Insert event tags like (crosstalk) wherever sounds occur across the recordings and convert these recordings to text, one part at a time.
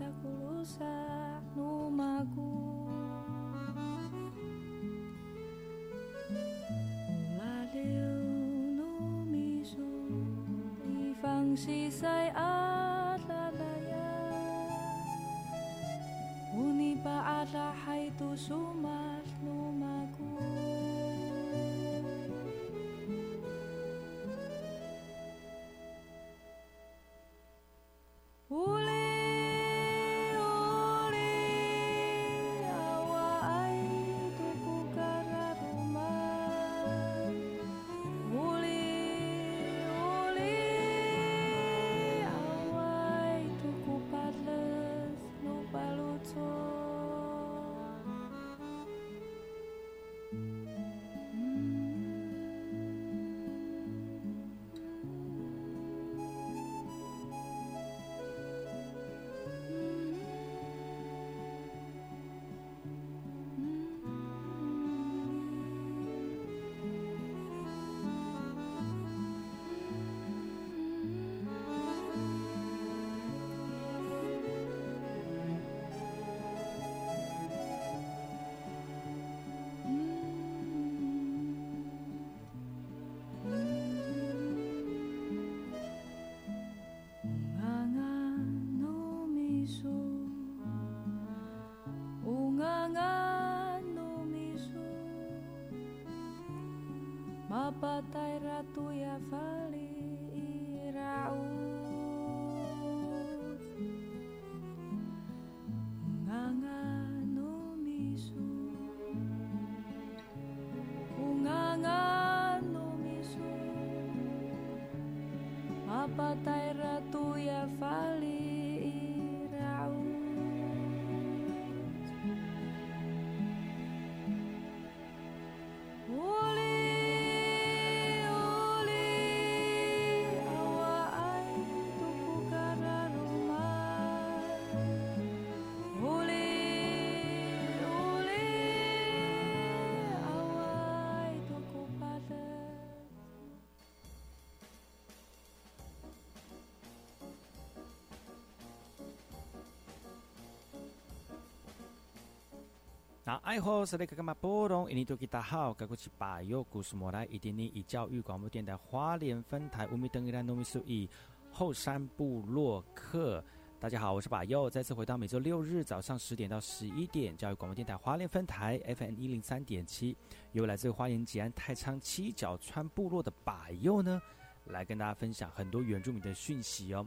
sa kulusa numaku Ulaliw numiso Ifang sisay at lalaya Ngunit pa at lahay tusuma पाता 那爱好是那个干嘛波动？印尼多吉大好，该过去把右故事莫来，一点点以教育广播电台花莲分台乌米登伊拉糯米苏伊后山部落客。大家好，我是把右，再次回到每周六日早上十点到十一点，教育广播电台花莲分台 FM 一零三点七，由来自花莲吉安太仓七角川部落的把右呢。来跟大家分享很多原住民的讯息哦。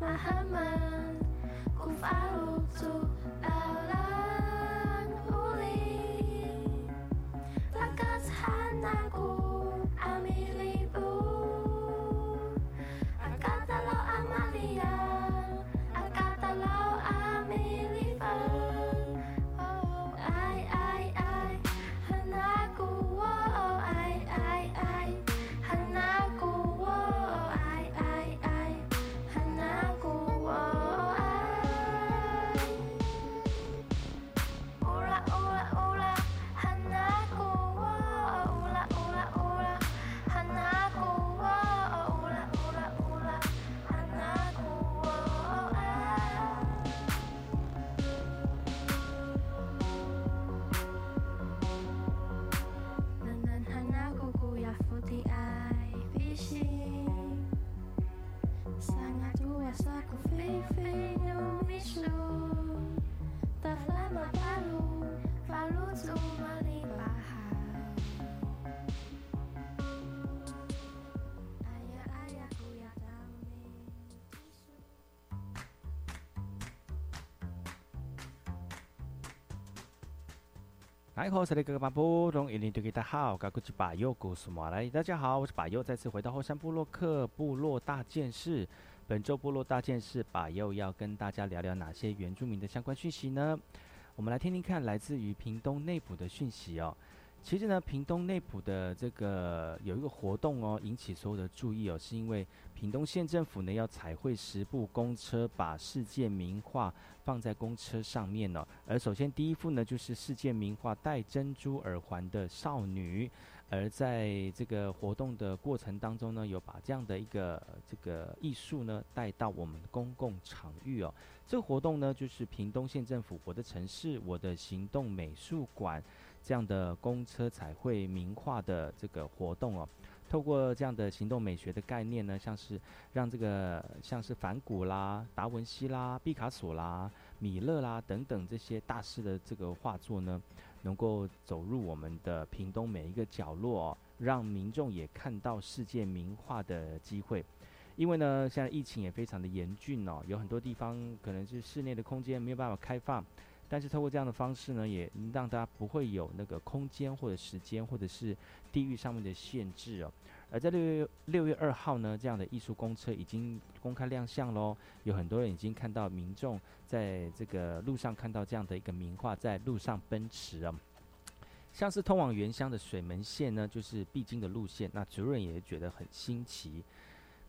Muhammad, kuf arutsu 大家好，我是巴佑，古苏马来。大家好，我是巴佑，再次回到后山部落克部落大件事。本周部落大件事，巴佑要跟大家聊聊哪些原住民的相关讯息呢？我们来听听看，来自于屏东内部的讯息哦。其实呢，屏东内埔的这个有一个活动哦，引起所有的注意哦，是因为屏东县政府呢要彩绘十部公车，把世界名画放在公车上面呢。而首先第一幅呢，就是世界名画戴珍珠耳环的少女。而在这个活动的过程当中呢，有把这样的一个这个艺术呢带到我们公共场域哦。这个活动呢，就是屏东县政府“我的城市，我的行动”美术馆。这样的公车彩绘名画的这个活动哦，透过这样的行动美学的概念呢，像是让这个像是梵谷啦、达文西啦、毕卡索啦、米勒啦等等这些大师的这个画作呢，能够走入我们的屏东每一个角落，让民众也看到世界名画的机会。因为呢，现在疫情也非常的严峻哦，有很多地方可能是室内的空间没有办法开放。但是透过这样的方式呢，也让大家不会有那个空间或者时间或者是地域上面的限制哦。而在六月六月二号呢，这样的艺术公车已经公开亮相喽，有很多人已经看到民众在这个路上看到这样的一个名画在路上奔驰啊。像是通往原乡的水门线呢，就是必经的路线，那主任也觉得很新奇。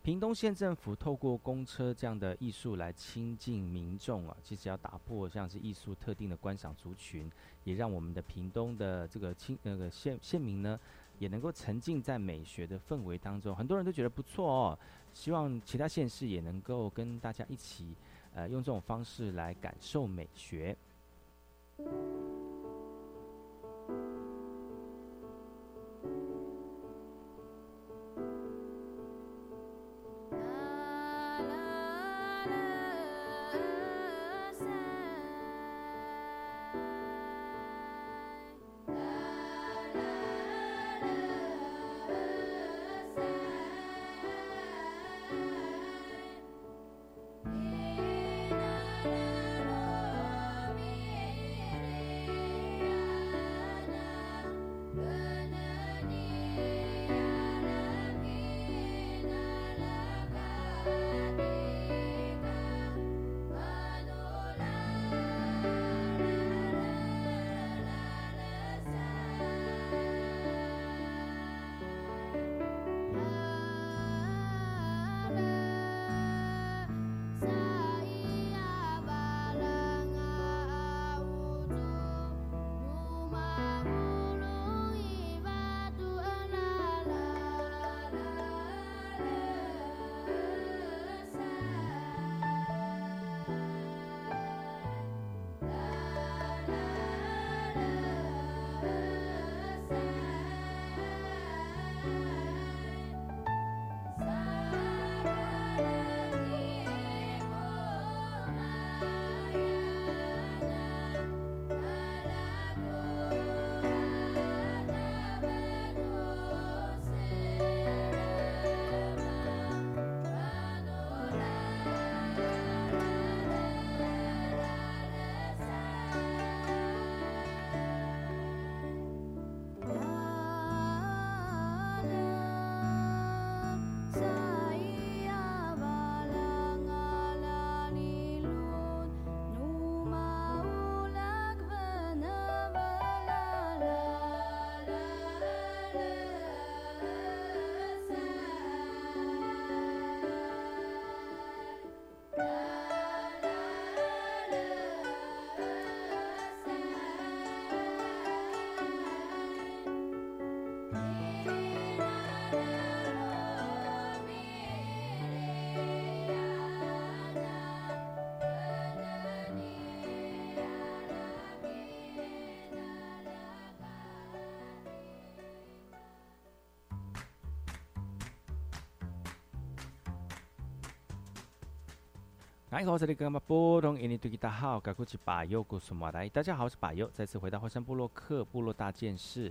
屏东县政府透过公车这样的艺术来亲近民众啊，其实要打破像是艺术特定的观赏族群，也让我们的屏东的这个亲那个县县民呢，也能够沉浸在美学的氛围当中。很多人都觉得不错哦，希望其他县市也能够跟大家一起，呃，用这种方式来感受美学。嗨，我是那个嘛波东印尼对吉大好，该过去巴佑古苏马来。大家好，我是巴佑，再次回到华山部落克部落大件事。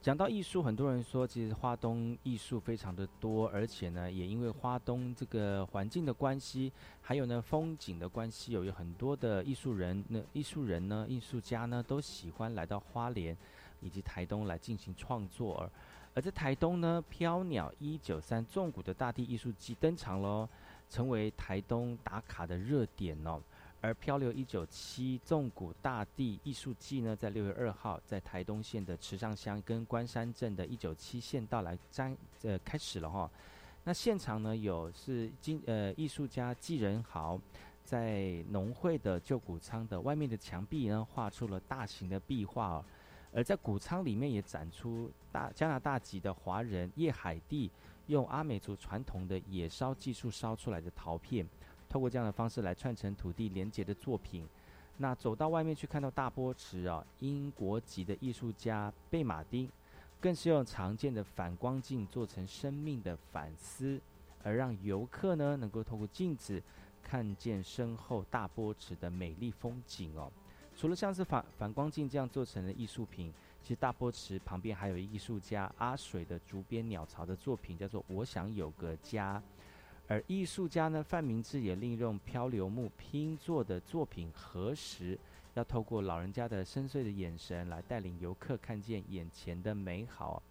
讲到艺术，很多人说，其实花东艺术非常的多，而且呢，也因为花东这个环境的关系，还有呢风景的关系，有有很多的艺术人，那艺术人呢，艺术家呢，都喜欢来到花莲以及台东来进行创作。而而在台东呢，飘鸟一九三纵谷的大地艺术季登场喽。成为台东打卡的热点哦，而漂流一九七纵谷大地艺术季呢，在六月二号在台东县的池上乡跟关山镇的一九七县道来展呃开始了哈。那现场呢有是金呃艺术家纪仁豪在农会的旧谷仓的外面的墙壁呢画出了大型的壁画哦，而在谷仓里面也展出大加拿大籍的华人叶海蒂。用阿美族传统的野烧技术烧出来的陶片，透过这样的方式来串成土地连接的作品。那走到外面去看到大波池啊，英国籍的艺术家贝马丁，更是用常见的反光镜做成生命的反思，而让游客呢能够透过镜子看见身后大波池的美丽风景哦。除了像是反反光镜这样做成的艺术品。其实大波池旁边还有艺术家阿水的竹编鸟巢的作品，叫做《我想有个家》。而艺术家呢范明志也利用漂流木拼做的作品何时，要透过老人家的深邃的眼神来带领游客看见眼前的美好。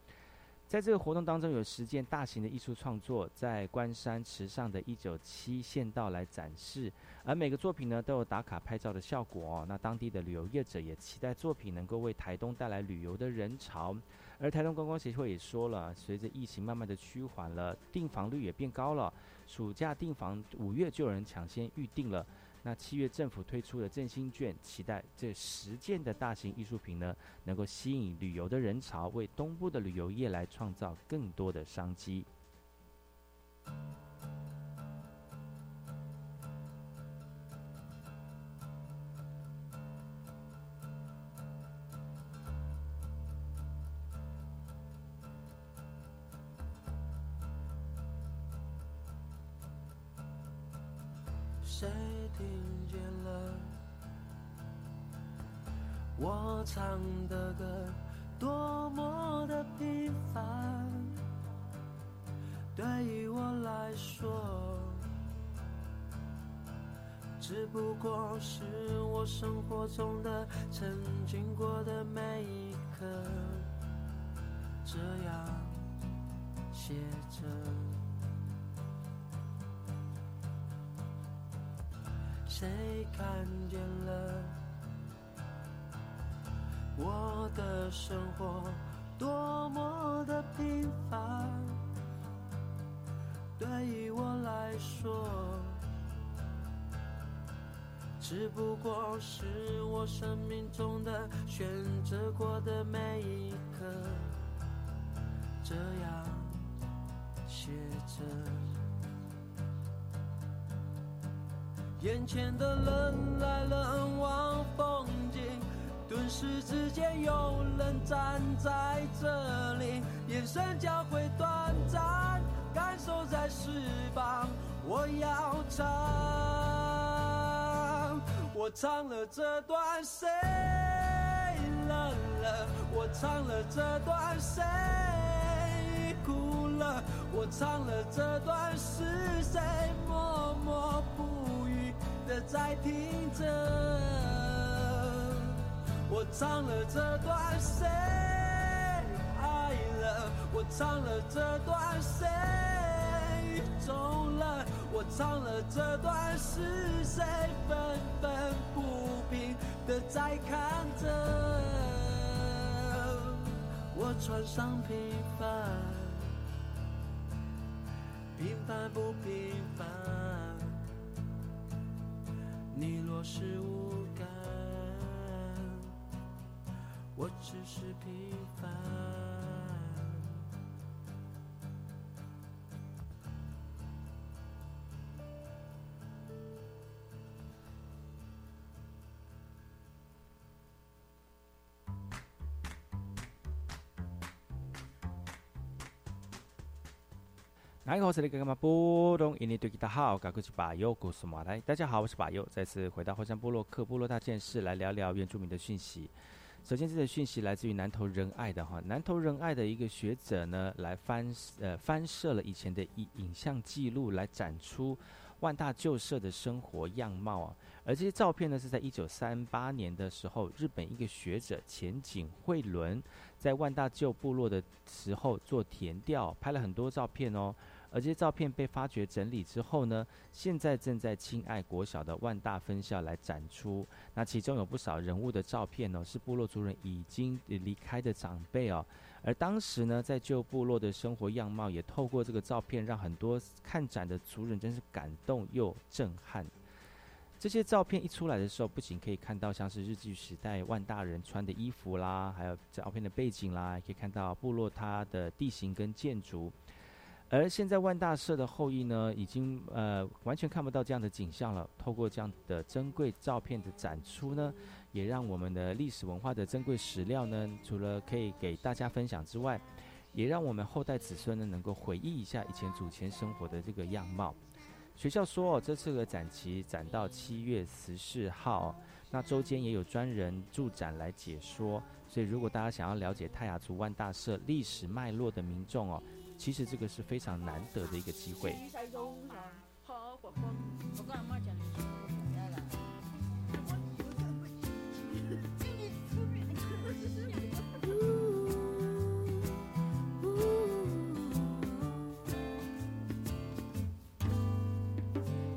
在这个活动当中，有十件大型的艺术创作在关山池上的一九七县道来展示，而每个作品呢都有打卡拍照的效果。那当地的旅游业者也期待作品能够为台东带来旅游的人潮，而台东观光协会也说了，随着疫情慢慢的趋缓了，订房率也变高了，暑假订房五月就有人抢先预定了。那七月政府推出的振兴券，期待这十件的大型艺术品呢，能够吸引旅游的人潮，为东部的旅游业来创造更多的商机。生活中的曾经过的每一刻，这样写着。谁看见了我的生活多么的平凡？对于我来说，只不过是我生命中的选择过的每一刻，这样写着。眼前的人来人往，风景顿时之间有人站在这里，眼神交汇短暂，感受在释放。我要唱，我唱了这段谁冷了？我唱了这段谁哭了？我唱了这段是谁默默不语？的在听着，我唱了这段谁爱了，我唱了这段谁走了，我唱了这段是谁愤愤不平的在看着，我穿上平凡，平凡不平凡。你若是无感，我只是平凡。你好，这里是干嘛波东印尼对吉他好，赶快去把右故事马来。大家好，我是把右，再次回到后山部落克部落大件事，来聊聊原住民的讯息。首先，这个讯息来自于南投仁爱的哈，南投仁爱的一个学者呢，来翻呃翻摄了以前的影影像记录，来展出万大旧社的生活样貌啊。而这些照片呢，是在一九三八年的时候，日本一个学者前景惠伦在万大旧部落的时候做填调，拍了很多照片哦。而这些照片被发掘整理之后呢，现在正在亲爱国小的万大分校来展出。那其中有不少人物的照片呢，是部落族人已经离开的长辈哦。而当时呢，在旧部落的生活样貌，也透过这个照片，让很多看展的族人真是感动又震撼。这些照片一出来的时候，不仅可以看到像是日据时代万大人穿的衣服啦，还有照片的背景啦，可以看到部落它的地形跟建筑。而现在万大社的后裔呢，已经呃完全看不到这样的景象了。透过这样的珍贵照片的展出呢，也让我们的历史文化的珍贵史料呢，除了可以给大家分享之外，也让我们后代子孙呢能够回忆一下以前祖先生活的这个样貌。学校说哦，这次的展期展到七月十四号，那周间也有专人驻展来解说。所以如果大家想要了解泰雅族万大社历史脉络的民众哦。其实这个是非常难得的一个机会。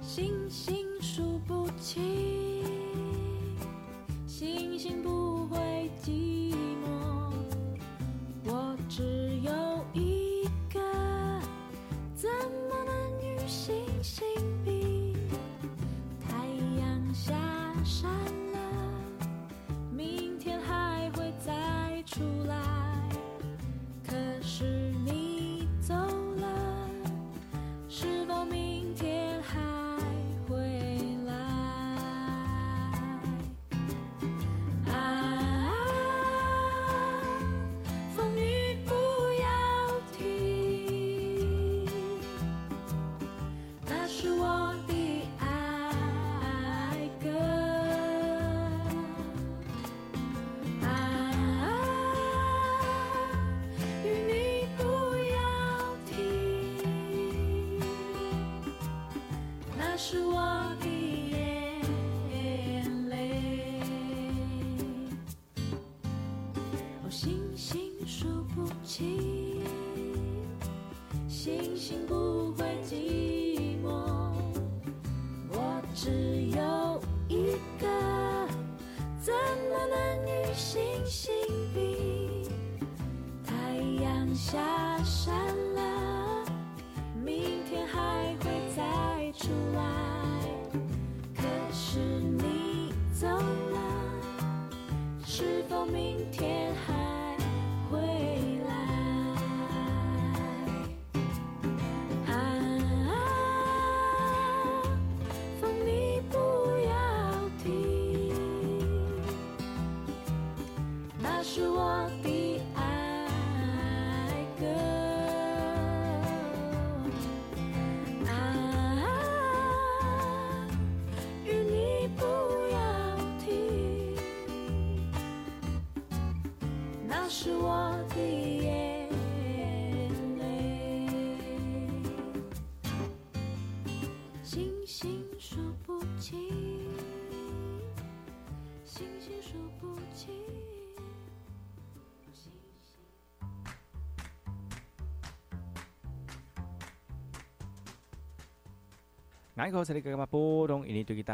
星星数不清，星星不心比太阳下山了，明天还会再出来。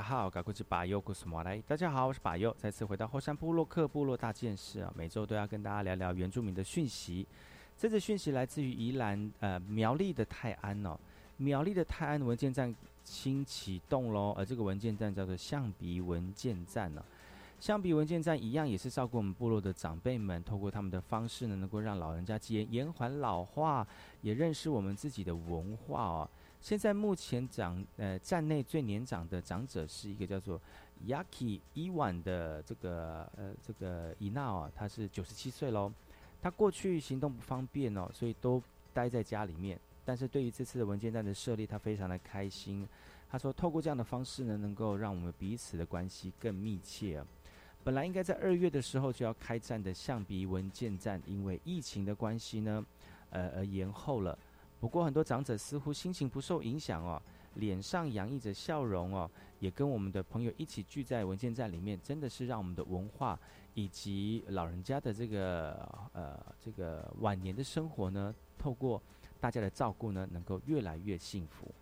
好，赶过去把右故事马来。大家好，我是把右，再次回到后山部落克部落大件事啊，每周都要跟大家聊聊原住民的讯息。这次讯息来自于宜兰呃苗栗的泰安哦，苗栗的泰安文件站新启动喽，而这个文件站叫做象鼻文件站呢。象鼻文件站一样也是照顾我们部落的长辈们，透过他们的方式呢，能够让老人家延延缓老化，也认识我们自己的文化哦。现在目前长呃站内最年长的长者是一个叫做 Yaki 伊万的这个呃这个伊娜啊，他是九十七岁喽。他过去行动不方便哦，所以都待在家里面。但是对于这次的文件站的设立，他非常的开心。他说，透过这样的方式呢，能够让我们彼此的关系更密切。本来应该在二月的时候就要开战的象鼻文件站，因为疫情的关系呢，呃，而延后了。不过很多长者似乎心情不受影响哦，脸上洋溢着笑容哦，也跟我们的朋友一起聚在文件站里面，真的是让我们的文化以及老人家的这个呃这个晚年的生活呢，透过大家的照顾呢，能够越来越幸福。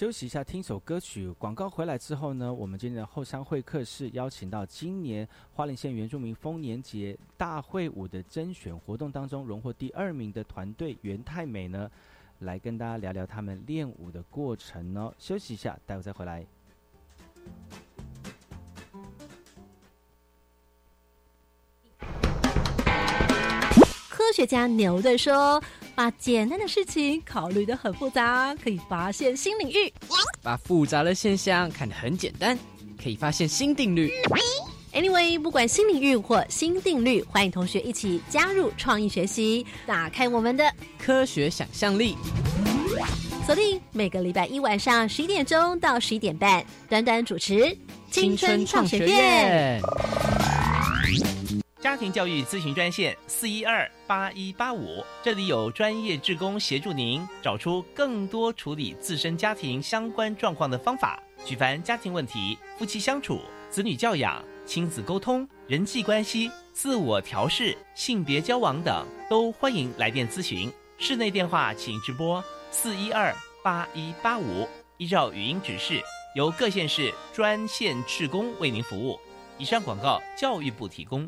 休息一下，听首歌曲。广告回来之后呢，我们今天的后山会客室邀请到今年花莲县原住民丰年节大会舞的甄选活动当中荣获第二名的团队元太美呢，来跟大家聊聊他们练舞的过程哦。休息一下，待会再回来。科学家牛顿说。把简单的事情考虑的很复杂，可以发现新领域；把复杂的现象看得很简单，可以发现新定律。Anyway，不管新领域或新定律，欢迎同学一起加入创意学习，打开我们的科学想象力。锁定每个礼拜一晚上十一点钟到十一点半，短短主持青春创学院。家庭教育咨询专线四一二八一八五，这里有专业志工协助您找出更多处理自身家庭相关状况的方法。举凡家庭问题、夫妻相处、子女教养、亲子沟通、人际关系、自我调试、性别交往等，都欢迎来电咨询。室内电话请直拨四一二八一八五，依照语音指示，由各县市专线志工为您服务。以上广告，教育部提供。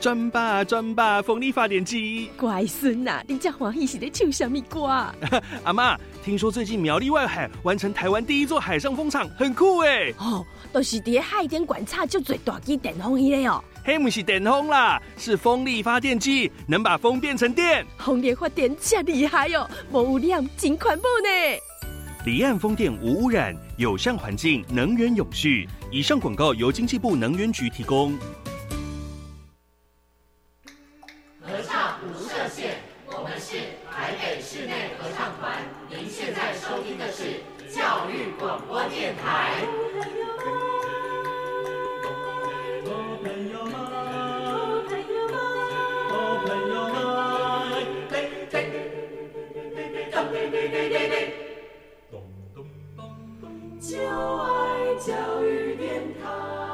转吧转吧，风力发电机。乖孙呐，你家欢喜是在唱什么歌？(laughs) 阿妈，听说最近苗栗外海完成台湾第一座海上风场，很酷哎。哦，都是在海边观察就最大机电风机哦。黑不是电风啦，是风力发电机，能把风变成电。风力发电真厉害哦，无污染，真环保呢。离岸风电无污染，友善环境，能源永续。以上广告由经济部能源局提供。广播电台。就爱教育电台。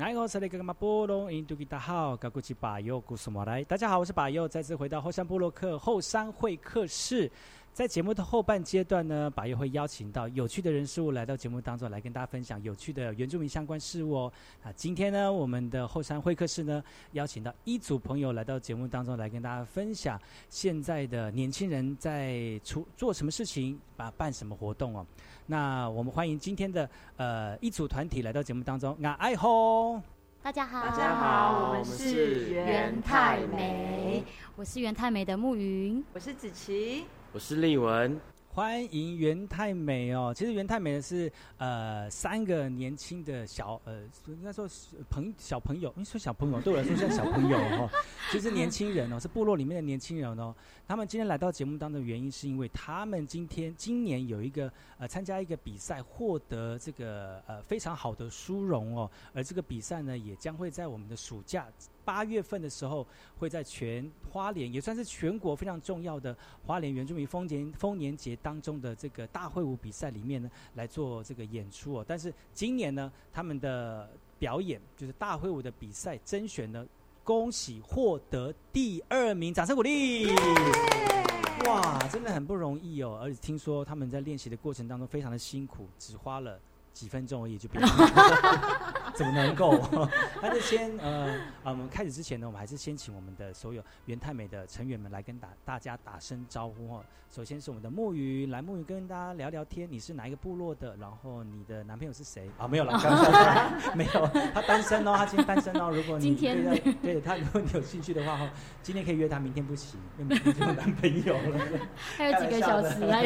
大家好，我是巴佑，再次回到后山布洛克后山会客室。在节目的后半阶段呢，巴佑会邀请到有趣的人事物来到节目当中，来跟大家分享有趣的原住民相关事物哦。啊，今天呢，我们的后山会客室呢，邀请到一组朋友来到节目当中，来跟大家分享现在的年轻人在出做什么事情，啊，办什么活动哦。那我们欢迎今天的呃一组团体来到节目当中，啊，爱吼。大家好，大家好，我们是袁太美，我是袁太美的暮云，我是子琪，我是丽文。欢迎袁太美哦！其实袁太美的是呃三个年轻的小呃应该说朋小朋友，你说小朋友对我来说像小朋友哦，其 (laughs) 实年轻人哦是部落里面的年轻人哦。他们今天来到节目当中的原因是因为他们今天今年有一个呃参加一个比赛，获得这个呃非常好的殊荣哦。而这个比赛呢也将会在我们的暑假八月份的时候会在全花莲也算是全国非常重要的花莲原住民丰年丰年节。当中的这个大会舞比赛里面呢，来做这个演出哦。但是今年呢，他们的表演就是大会舞的比赛甄选呢，恭喜获得第二名，掌声鼓励！哇，真的很不容易哦。而且听说他们在练习的过程当中非常的辛苦，只花了几分钟而已就变。(laughs) (laughs) 怎么能够？(laughs) 那就先呃啊，我们开始之前呢，我们还是先请我们的所有元太美的成员们来跟打大家打声招呼哦。首先是我们的木鱼，来木鱼跟大家聊聊天。你是哪一个部落的？然后你的男朋友是谁？啊，没有了，(laughs) 没有，他单身哦，他今天单身哦。如果你对他对他如果你有兴趣的话哈，今天可以约他，明天不行，因为明天就有男朋友了。还有几个小时来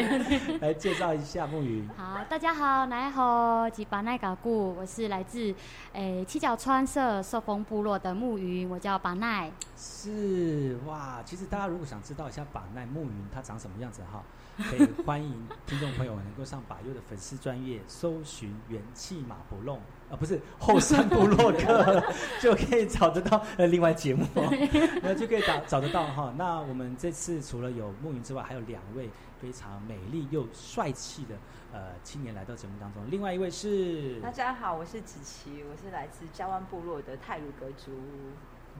来介绍一下木鱼。好，大家好，来好，吉巴奈嘎固，我是来自。诶，七角川社寿风部落的木云，我叫巴奈。是哇，其实大家如果想知道一下巴奈木云它长什么样子哈，可以 (laughs) 欢迎听众朋友能够上把优的粉丝专业搜寻元气马不弄啊，不是后山部落客 (laughs) 就可以找得到呃另外节目，(laughs) 那就可以找找得到哈。那我们这次除了有慕云之外，还有两位非常美丽又帅气的。呃，青年来到节目当中，另外一位是大家好，我是子琪，我是来自加湾部落的泰鲁格族。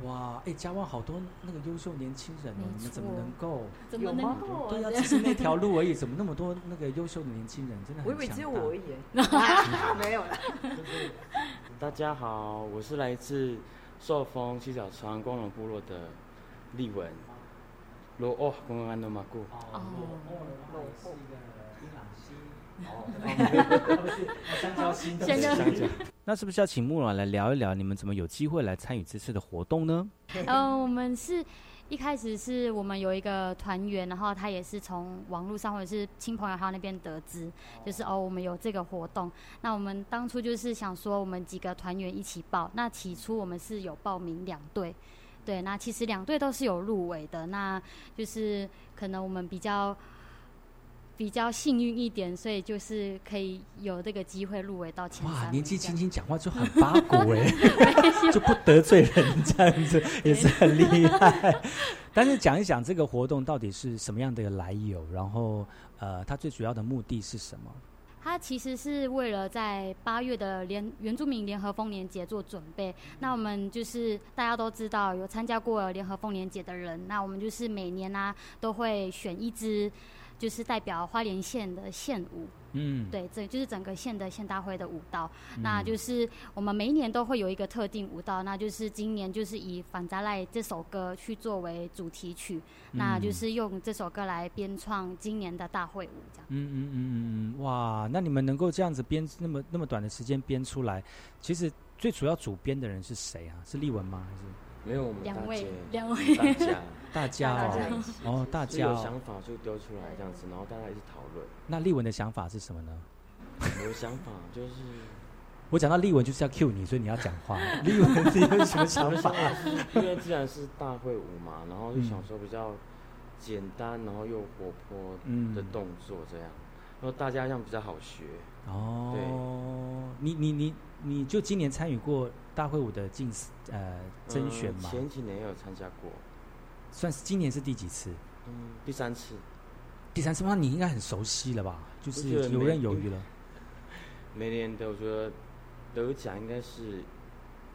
哇，哎，嘉旺好多那个优秀年轻人哦，你们怎么能够？怎么能够？对呀，只是那 (laughs) 条路而已，怎么那么多那个优秀的年轻人？真的很我以为只有我而已，(laughs) 没有了。(laughs) 大家好，我是来自寿丰七角川光荣部落的丽文。罗哦，公安的马古。哦，罗是一个伊朗西。哦，不是香蕉心，香蕉。(laughs) 那是不是要请木兰来聊一聊，你们怎么有机会来参与这次的活动呢？嗯，我们是一开始是我们有一个团员，然后他也是从网络上或者是亲朋友他那边得知，就是哦，我们有这个活动。那我们当初就是想说，我们几个团员一起报。那起初我们是有报名两队，对，那其实两队都是有入围的。那就是可能我们比较。比较幸运一点，所以就是可以有这个机会入围到前三。哇，年纪轻轻讲话就很八股哎，(laughs) 就不得罪人这样子也是很厉害。但是讲一讲这个活动到底是什么样的来由，然后呃，它最主要的目的是什么？它其实是为了在八月的联原住民联合丰年节做准备。那我们就是大家都知道有参加过联合丰年节的人，那我们就是每年呢都会选一支。就是代表花莲县的县舞。嗯，对，这就是整个县的县大会的舞蹈。嗯那就是我们每一年都会有一个特定舞蹈，那就是今年就是以《反扎赖》这首歌去作为主题曲，那就是用这首歌来编创今年的大会舞，这样。嗯嗯嗯嗯嗯，哇，那你们能够这样子编那么那么短的时间编出来，其实最主要主编的人是谁啊？是丽文吗？还是没有我们两位两位大家大家大家哦哦大家有想法就丢出来这样子，然后大家一起讨论。那丽文的想法是什么呢？我的想法就是，(laughs) 我讲到丽文就是要 cue 你，所以你要讲话。(laughs) 丽文你有什么想法？因为既然是大会舞嘛，然后就嗯想说比较简单，然后又活泼嗯的动作这样，然后大家这样比较好学。哦，你你你你就今年参与过大会舞的竞呃甄选嘛？嗯前几年也有参加过，算是今年是第几次？嗯，第三次。第三次，那你应该很熟悉了吧？就是游刃有余了。每年的我觉得得奖应该是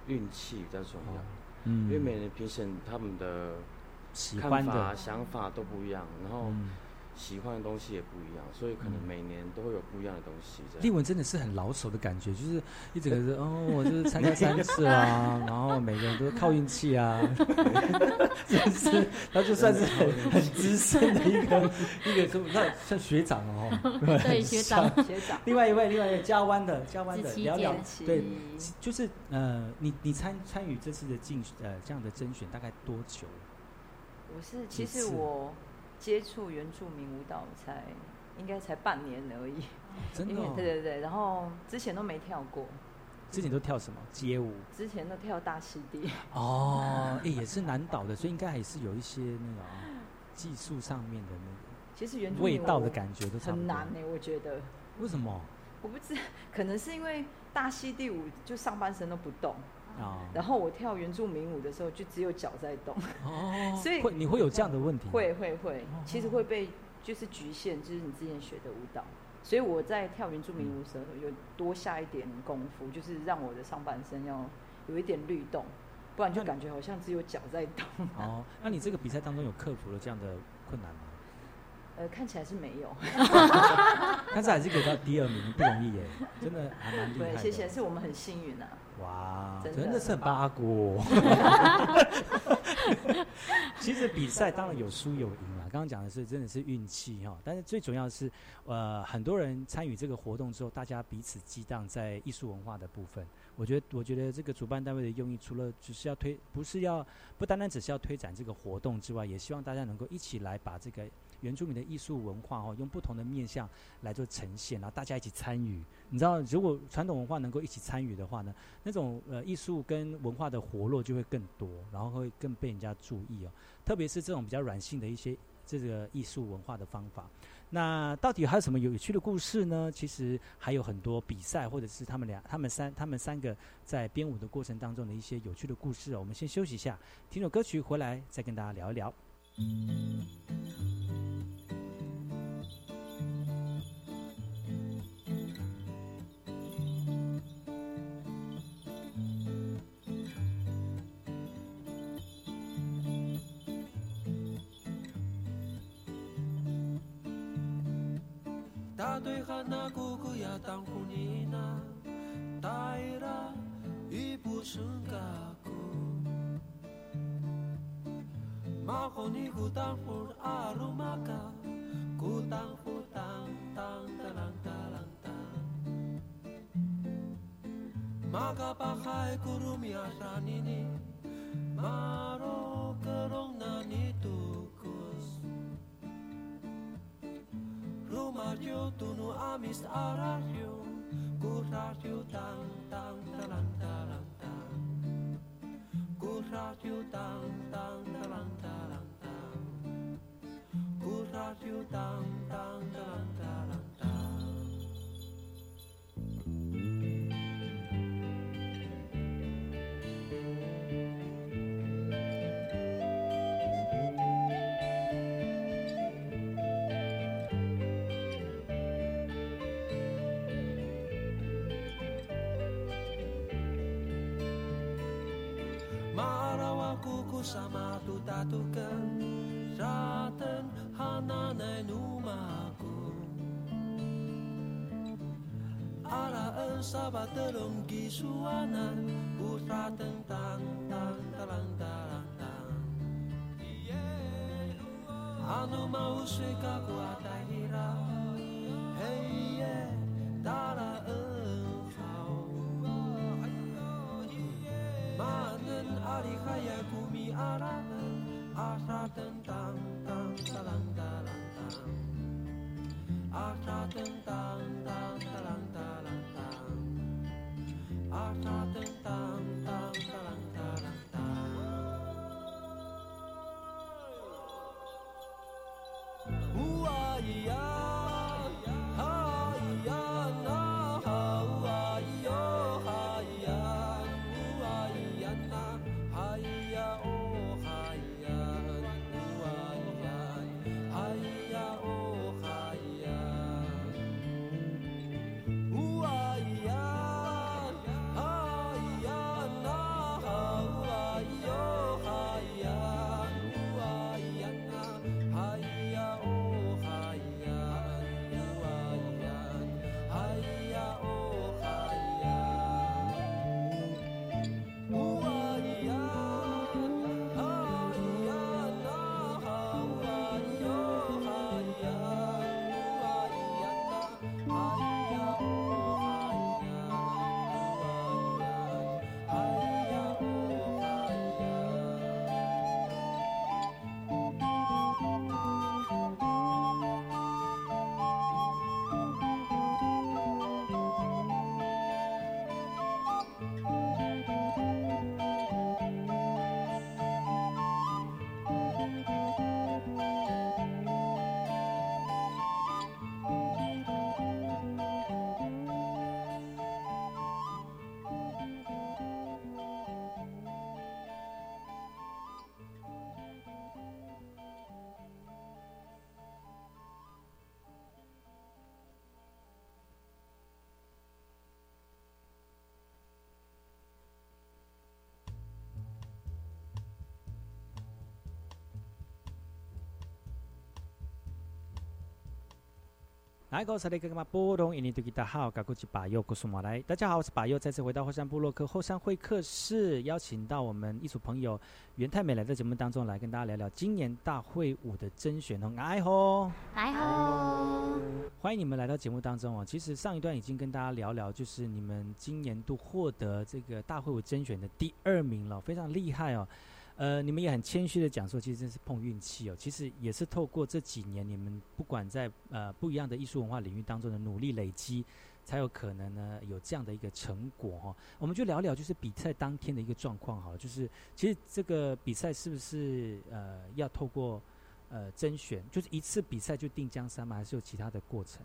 运气比较重要，嗯因为每年评审他们的看喜欢的法、想法都不一样，然后嗯喜欢的东西也不一样，所以可能嗯每年都会有不一样的东西。这样丽文真的是很老手的感觉，就是一整个是哦，我就是参加三次啊，(laughs) 然后每个人都是靠运气啊，(laughs) 真的是，他就算是很很资深的一个 (laughs) 一个什么，那算学长哦，对学长像学长。另外一位，另外一位加湾的加湾的聊聊姐，对，就是呃，你你参参与这次的竞呃这样的甄选大概多久？我是其实我接触原住民舞蹈才应该才半年而已，真的哦对对对，然后之前都没跳过，之前都跳什么街舞？之前都跳大溪地。哦，(laughs) 哎、也是南岛的，所以应该还是有一些那个啊技术上面的那个其实原住味民舞道的感觉都。很难呢、我觉得。为什么？我不知，(laughs) 可能是因为大溪地舞就上半身都不动，啊然后我跳原住民舞的时候就只有脚在动，哦，(laughs) 所以会你会有这样的问题吗？会会会，其实会被就是局限，就是你之前学的舞蹈。所以我在跳原住民舞的时候，有多下一点功夫，就是让我的上半身要有一点律动，不然就感觉好像只有脚在动。哦，(laughs) 那你这个比赛当中有克服了这样的困难吗？呃，看起来是没有。(laughs) 但是还是给到第二名，不容易耶，真的还蛮厉害对，的。谢谢，是我们很幸运啊。哇，真的是很八股。(laughs) 其实比赛当然有输有赢啦，刚刚讲的是真的是运气哈，但是最重要的是，呃，很多人参与这个活动之后，大家彼此激荡在艺术文化的部分。我觉得，我觉得这个主办单位的用意，除了只是要推，不是要不单单只是要推展这个活动之外，也希望大家能够一起来把这个原住民的艺术文化哦，用不同的面向来做呈现，然后大家一起参与。你知道，如果传统文化能够一起参与的话呢，那种呃艺术跟文化的活络就会更多，然后会更被人家注意哦。特别是这种比较软性的一些这个艺术文化的方法。那到底还有什么有趣的故事呢？其实还有很多比赛，或者是他们俩、他们三、他们三个在编舞的过程当中的一些有趣的故事哦。我们先休息一下，听首歌曲回来再跟大家聊一聊。姑呀当呼你那，大伊拉一步生嘎姑，马后尼姑当呼阿鲁玛嘎，姑当呼当当哒啷哒啷当，马嘎巴海咕噜米阿沙尼尼，马罗格隆那 Romario tunu amis arario Kurario tang tang talang talang tang Kurario tang tang talang talang tang Kurario tang tang talang 马拉瓦姑姑沙马杜达杜根，沙登 hananai numaku Ala en sabatelong kisuanan Putra tentang tang talang talang tang Anu mau suka kuat. 来，各位干嘛波动？印尼对吉他好，嘎古吉巴佑，古苏马来。大家好，我是巴佑，再次回到后山部落客后山会客室，邀请到我们一组朋友袁太美来到节目当中来跟大家聊聊今年大会舞的甄选哦。哎吼，来吼，欢迎你们来到节目当中哦。其实上一段已经跟大家聊聊，就是你们今年度获得这个大会舞甄选的第二名了，非常厉害哦。呃，你们也很谦虚的讲说，其实真是碰运气哦。其实也是透过这几年你们不管在呃不一样的艺术文化领域当中的努力累积，才有可能呢有这样的一个成果哈、哦。我们就聊聊就是比赛当天的一个状况好了，就是其实这个比赛是不是呃要透过呃甄选，就是一次比赛就定江山吗？还是有其他的过程？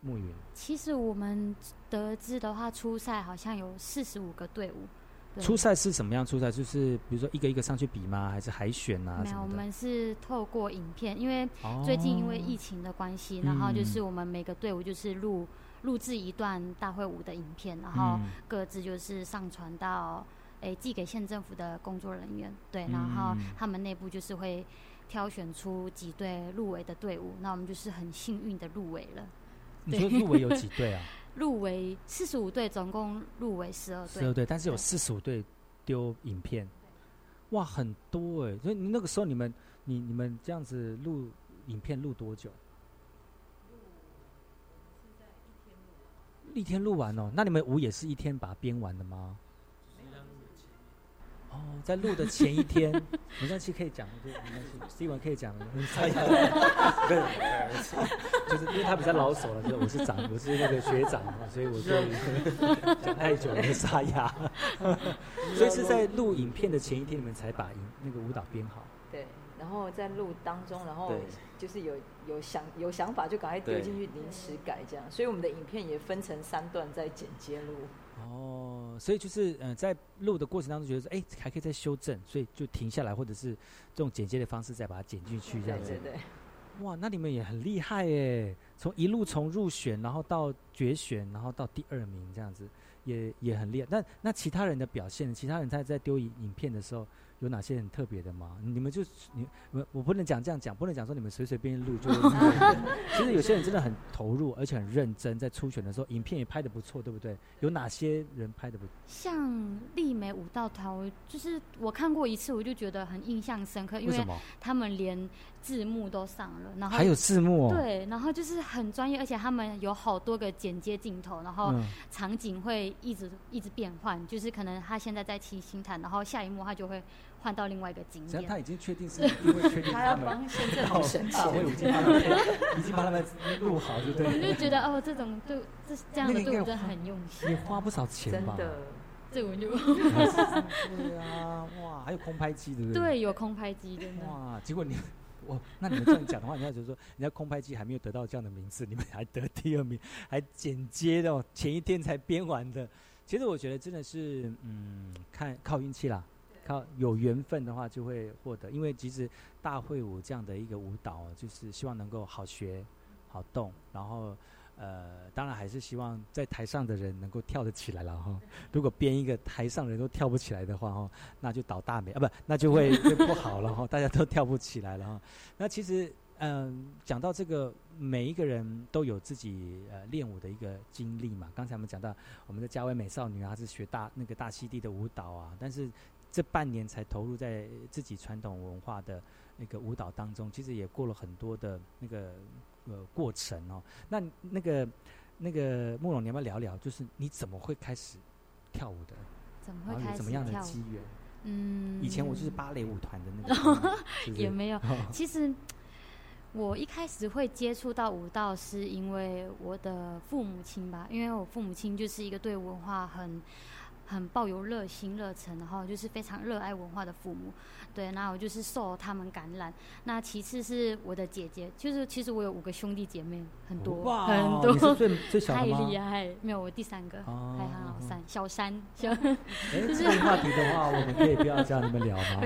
暮云，其实我们得知的话，初赛好像有四十五个队伍。对初赛是什么样？初赛就是比如说一个一个上去比吗？还是海选啊？没有，我？们是透过影片，因为哦最近因为疫情的关系，然后就是嗯我们每个队伍就是录录制一段大会舞的影片，然后嗯各自就是上传到诶寄给县政府的工作人员，对，然后嗯他们内部就是会挑选出几队入围的队伍，那我们就是很幸运的入围了。你说入围有几队啊？入围四十五队，总共入围十二队。十二队，但是有四十五队丢影片，哇，很多哎！所以你那个时候你们，你你们这样子录影片录多久？一天录完哦，那你们舞也是一天把它编完的吗？哦，在录的前一天，没关系，可以讲，就没关系，C 文可以讲，嗯沙哑，不是，就是因为他比较老手了，就是我是长，我是那个学长嘛，所以我就讲太久了沙哑，(laughs) 所以是在录影片的前一天，你们才把影那个舞蹈编好。对，然后在录当中，然后就是有有想有想法就赶快丢对。进去临时改这样，所以我们的影片也分成三段在剪接录。哦，所以就是呃，在录的过程当中，觉得说，哎、还可以再修正，所以就停下来，或者是这种剪接的方式再把它剪进去，这样子。对对对。哇，那你们也很厉害耶！从一路从入选，然后到决选，然后到第二名这样子，也也很厉害。那那其他人的表现，其他人他在丢影影片的时候，有哪些很特别的吗？你们就你我我不能讲这样讲，不能讲说你们随随便便录就。(laughs) 其实有些人真的很投入，而且很认真，在初选的时候，影片也拍的不错，对不对？有哪些人拍的不？像丽美舞蹈团，就是我看过一次，我就觉得很印象深刻，因为他们连字幕都上了，然后还有字幕哦。对，然后就是很专业，而且他们有好多个剪接镜头，然后场景会一直一直变换，就是可能他现在在七星潭，然后下一幕他就会。换到另外一个景点。他已经确定是因为确定他 (laughs) 要帮县政府申请，我 (laughs) 已经把他们已经把他们录好，就对。我就觉得哦，这种对这这样的队伍真的很用心。你花不少钱吧？真的，这我就。对啊，哇，还有空拍机，对不对？对，有空拍机，真的。哇，结果你我那你们这样讲的话，人家就说，人家空拍机还没有得到这样的名次，你们还得第二名，还剪接的，前一天才编完的。其实我觉得真的是，嗯，看靠运气啦。靠有缘分的话，就会获得。因为其实大会舞这样的一个舞蹈，就是希望能够好学、好动，然后呃，当然还是希望在台上的人能够跳得起来了哈。如果编一个台上人都跳不起来的话哈，那就倒大霉啊，不，那就会 (laughs) 不好了哈。大家都跳不起来了哈。那其实嗯，讲到这个，每一个人都有自己呃练舞的一个经历嘛。刚才我们讲到我们的嘉威美少女啊，是学大那个大溪地的舞蹈啊，但是。这半年才投入在自己传统文化的那个舞蹈当中，其实也过了很多的那个呃过程哦。那那个那个慕容，你要不要聊聊？就是你怎么会开始跳舞的？怎么会开始怎么样的机缘？嗯，以前我就是芭蕾舞团的那个，(laughs) 也没有。(laughs) 其实我一开始会接触到舞蹈，是因为我的父母亲吧，因为我父母亲就是一个对文化很。很抱有热心热忱，然后就是非常热爱文化的父母，对，那我就是受他们感染。那其次是我的姐姐，就是其实我有五个兄弟姐妹，很多很多，最最 (laughs) 小太厉害，没有我第三个，还很好三小三。(laughs) 哎，(laughs) 这个话题的话，我们可以不要叫你们聊吗？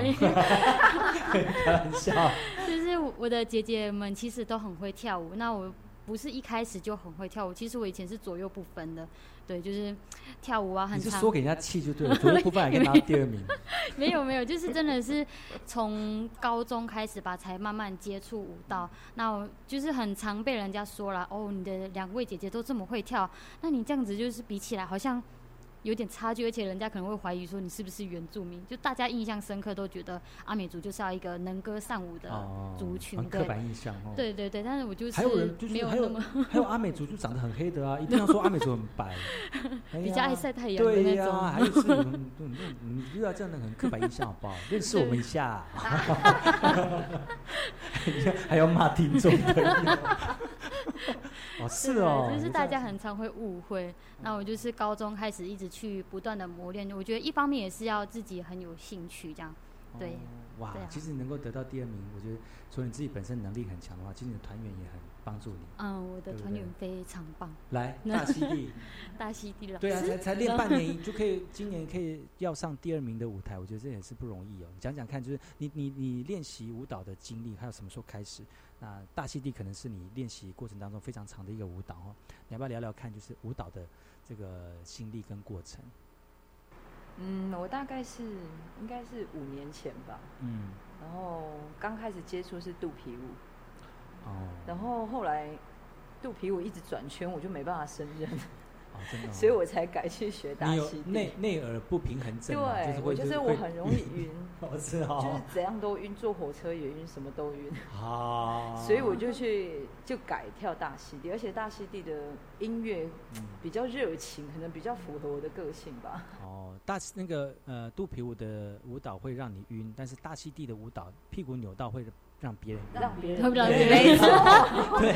开玩笑。就是我的姐姐们其实都很会跳舞，那我不是一开始就很会跳舞，其实我以前是左右不分的。对，就是跳舞啊，很。你是说给人家气就对了，左右部分还可以拿第二名。(laughs) 没有没有，就是真的是从高中开始吧，才慢慢接触舞蹈。那我就是很常被人家说了，哦，你的两位姐姐都这么会跳，那你这样子就是比起来好像。有点差距，而且人家可能会怀疑说你是不是原住民？就大家印象深刻，都觉得阿美族就是要一个能歌善舞的族群，刻板印象哦。对对对，但是我就是还有人就是还有 (laughs) 还有阿美族就长得很黑的啊，一定要说阿美族很白，(laughs) 比较爱晒太阳的那种。还有是你们你你遇到这样的很刻板印象好不好？认识我们一下，还要骂听众的。哦，是哦，就是大家很常会误会。那我就是高中开始一直去不断的磨练，我觉得一方面也是要自己很有兴趣，这样，对。哇，其实能够得到第二名，我觉得除了你自己本身能力很强的话，其实你的团员也很帮助你。嗯，我的团员非常棒。来，大溪地，(laughs) 大溪地了。对啊，才才练半年 (laughs) 就可以，今年可以要上第二名的舞台，我觉得这也是不容易哦。讲讲看，就是你你你练习舞蹈的经历，还有什么时候开始？那大溪地可能是你练习过程当中非常长的一个舞蹈哦，你要不要聊聊看？就是舞蹈的这个心历跟过程。嗯，我大概是应该是五年前吧。嗯。然后刚开始接触是肚皮舞。哦。然后后来肚皮舞一直转圈，我就没办法胜任。所以我才改去学大溪地。内内耳不平衡症，对，我就是我很容易晕，(laughs) 就是怎样都晕，坐火车也晕，什么都晕。啊，所以我就去就改跳大溪地，而且大溪地的音乐比较热情，可能比较符合我的个性吧。哦，大那个呃肚皮舞的舞蹈会让你晕，但是大溪地的舞蹈屁股扭到会。让别人让别人没错，(laughs) 对，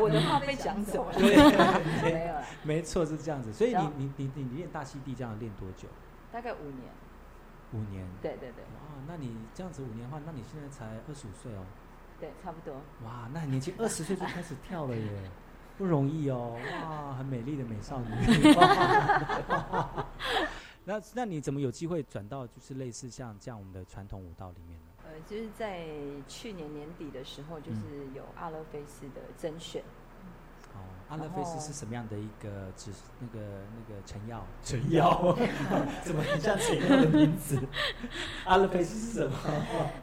我的话被讲走了，对，没有，没错是这样子。所以你你你你练大溪地这样练多久？大概五年。五年。对对对。哇，那你这样子五年的话，那你现在才二十五岁哦。对，差不多。哇，那很年轻，二十岁就开始跳了耶，(laughs) 不容易哦。哇，很美丽的美少女。(laughs) 那那你怎么有机会转到就是类似像这样我们的传统舞蹈里面呢？就是在去年年底的时候，就是有阿勒菲斯的甄选。哦，阿勒菲斯是什么样的一个指那个那个成药？成药 (laughs) 怎么很像成药的名字？(laughs) 阿勒菲斯是什么？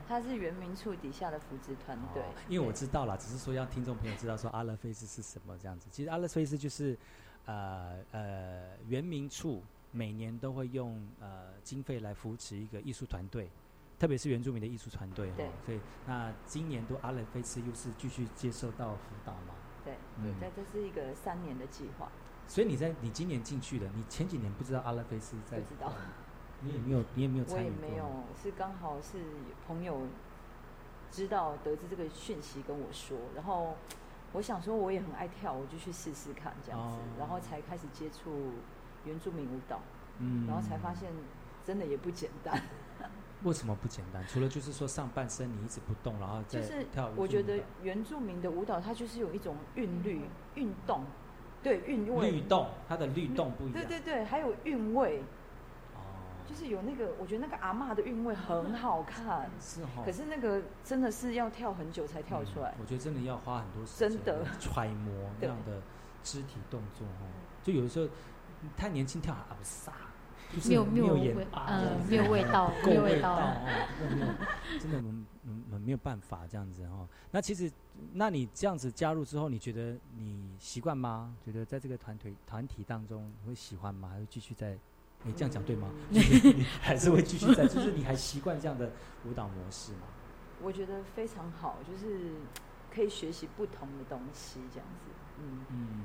它是原民处底下的扶植团队。因为我知道了，只是说让听众朋友知道说阿勒菲斯是什么这样子。其实阿勒菲斯就是呃呃原民处每年都会用呃经费来扶持一个艺术团队。特别是原住民的艺术团队哈，所以那今年都阿勒菲斯又是继续接受到辅导嘛？对，嗯，对，这是一个三年的计划。所以你在你今年进去的，你前几年不知道阿勒菲斯在？不知道。(laughs) 你也没有，你也没有参与过。我也没有，是刚好是朋友知道得知这个讯息跟我说，然后我想说我也很爱跳，我就去试试看这样子，然后才开始接触原住民舞蹈，嗯，然后才发现真的也不简单。为什么不简单？除了就是说上半身你一直不动，然后再跳。我觉得原住民的舞蹈，它就是有一种韵律、运动，对韵味。律动，它的律动不一样。对对对，还有韵味。哦。就是有那个，我觉得那个阿妈的韵味很好看。是哈。可是那个真的是要跳很久才跳出来。我觉得真的要花很多时间。真的。揣摩那样的肢体动作哦，就有的时候太年轻跳还不飒。没有没有味，呃，没有味道，(laughs) 没有味道哦，真的，我们我们没有办法这样子哦。那其实，那你这样子加入之后，你觉得你习惯吗？觉得在这个团队团体当中会喜欢吗？还是继续在？你这样讲对吗？(laughs) (laughs) 还是会继续在？就是你还习惯这样的舞蹈模式吗？我觉得非常好，就是可以学习不同的东西，这样子。嗯嗯，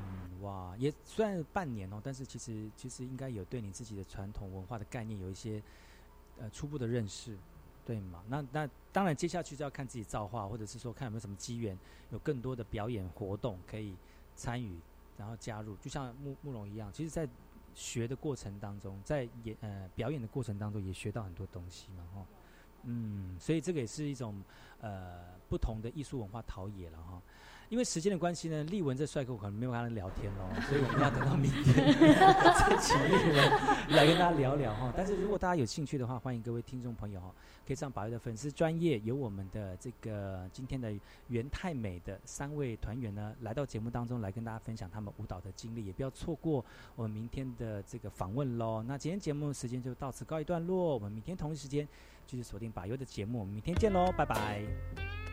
哇，也虽然半年哦，但是其实其实应该有对你自己的传统文化的概念有一些呃初步的认识，对吗？那那当然接下去就要看自己造化，或者是说看有没有什么机缘，有更多的表演活动可以参与，然后加入，就像慕慕容一样，其实，在学的过程当中，在演呃表演的过程当中，也学到很多东西嘛，哈，嗯，所以这个也是一种呃不同的艺术文化陶冶了，哈。因为时间的关系呢，丽文这帅哥可能没有跟他聊天哦，(laughs) 所以我们要等到明天 (laughs) 再请丽文来跟大家聊聊哈。但是如果大家有兴趣的话，欢迎各位听众朋友哈，可以上宝月的粉丝专业，有我们的这个今天的元太美的三位团员呢，来到节目当中来跟大家分享他们舞蹈的经历，也不要错过我们明天的这个访问喽。那今天节目时间就到此告一段落，我们明天同一时间继续锁定宝月的节目，我们明天见喽，拜拜。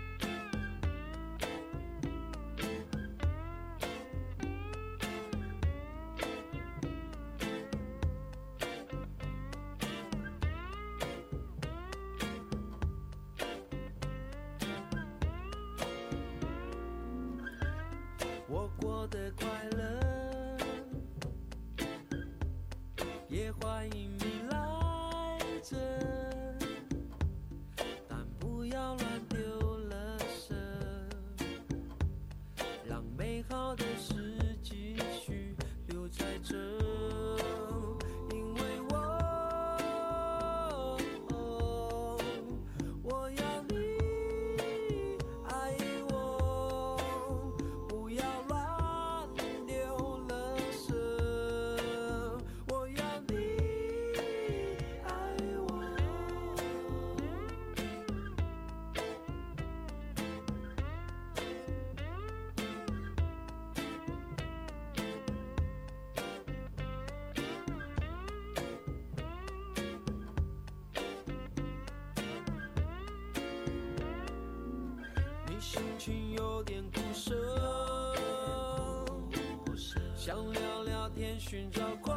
心情有点苦涩，想聊聊天，寻找快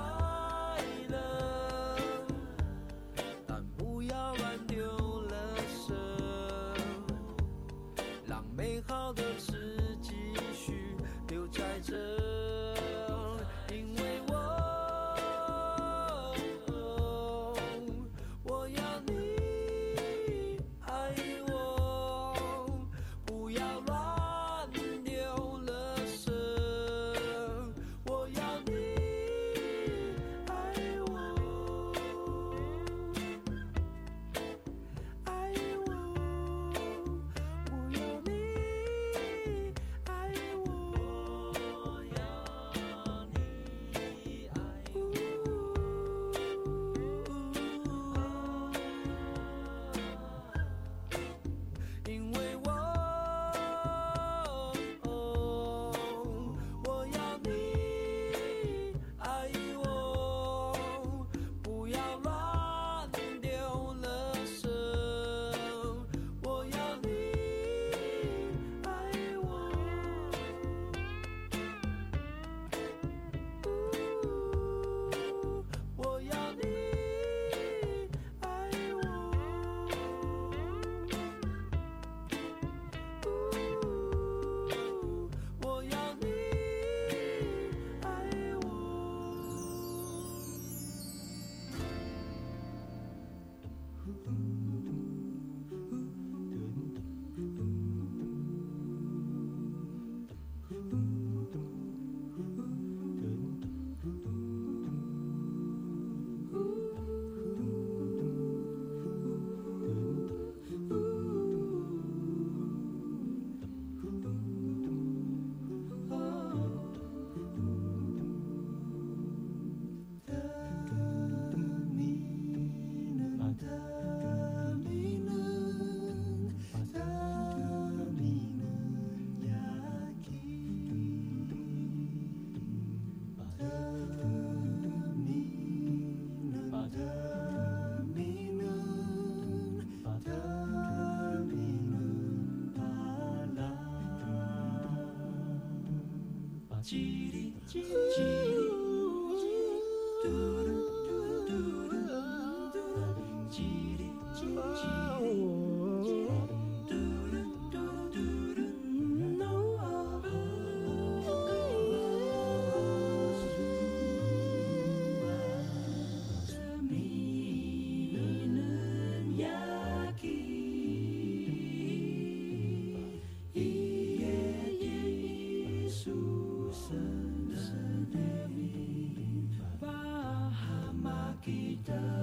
在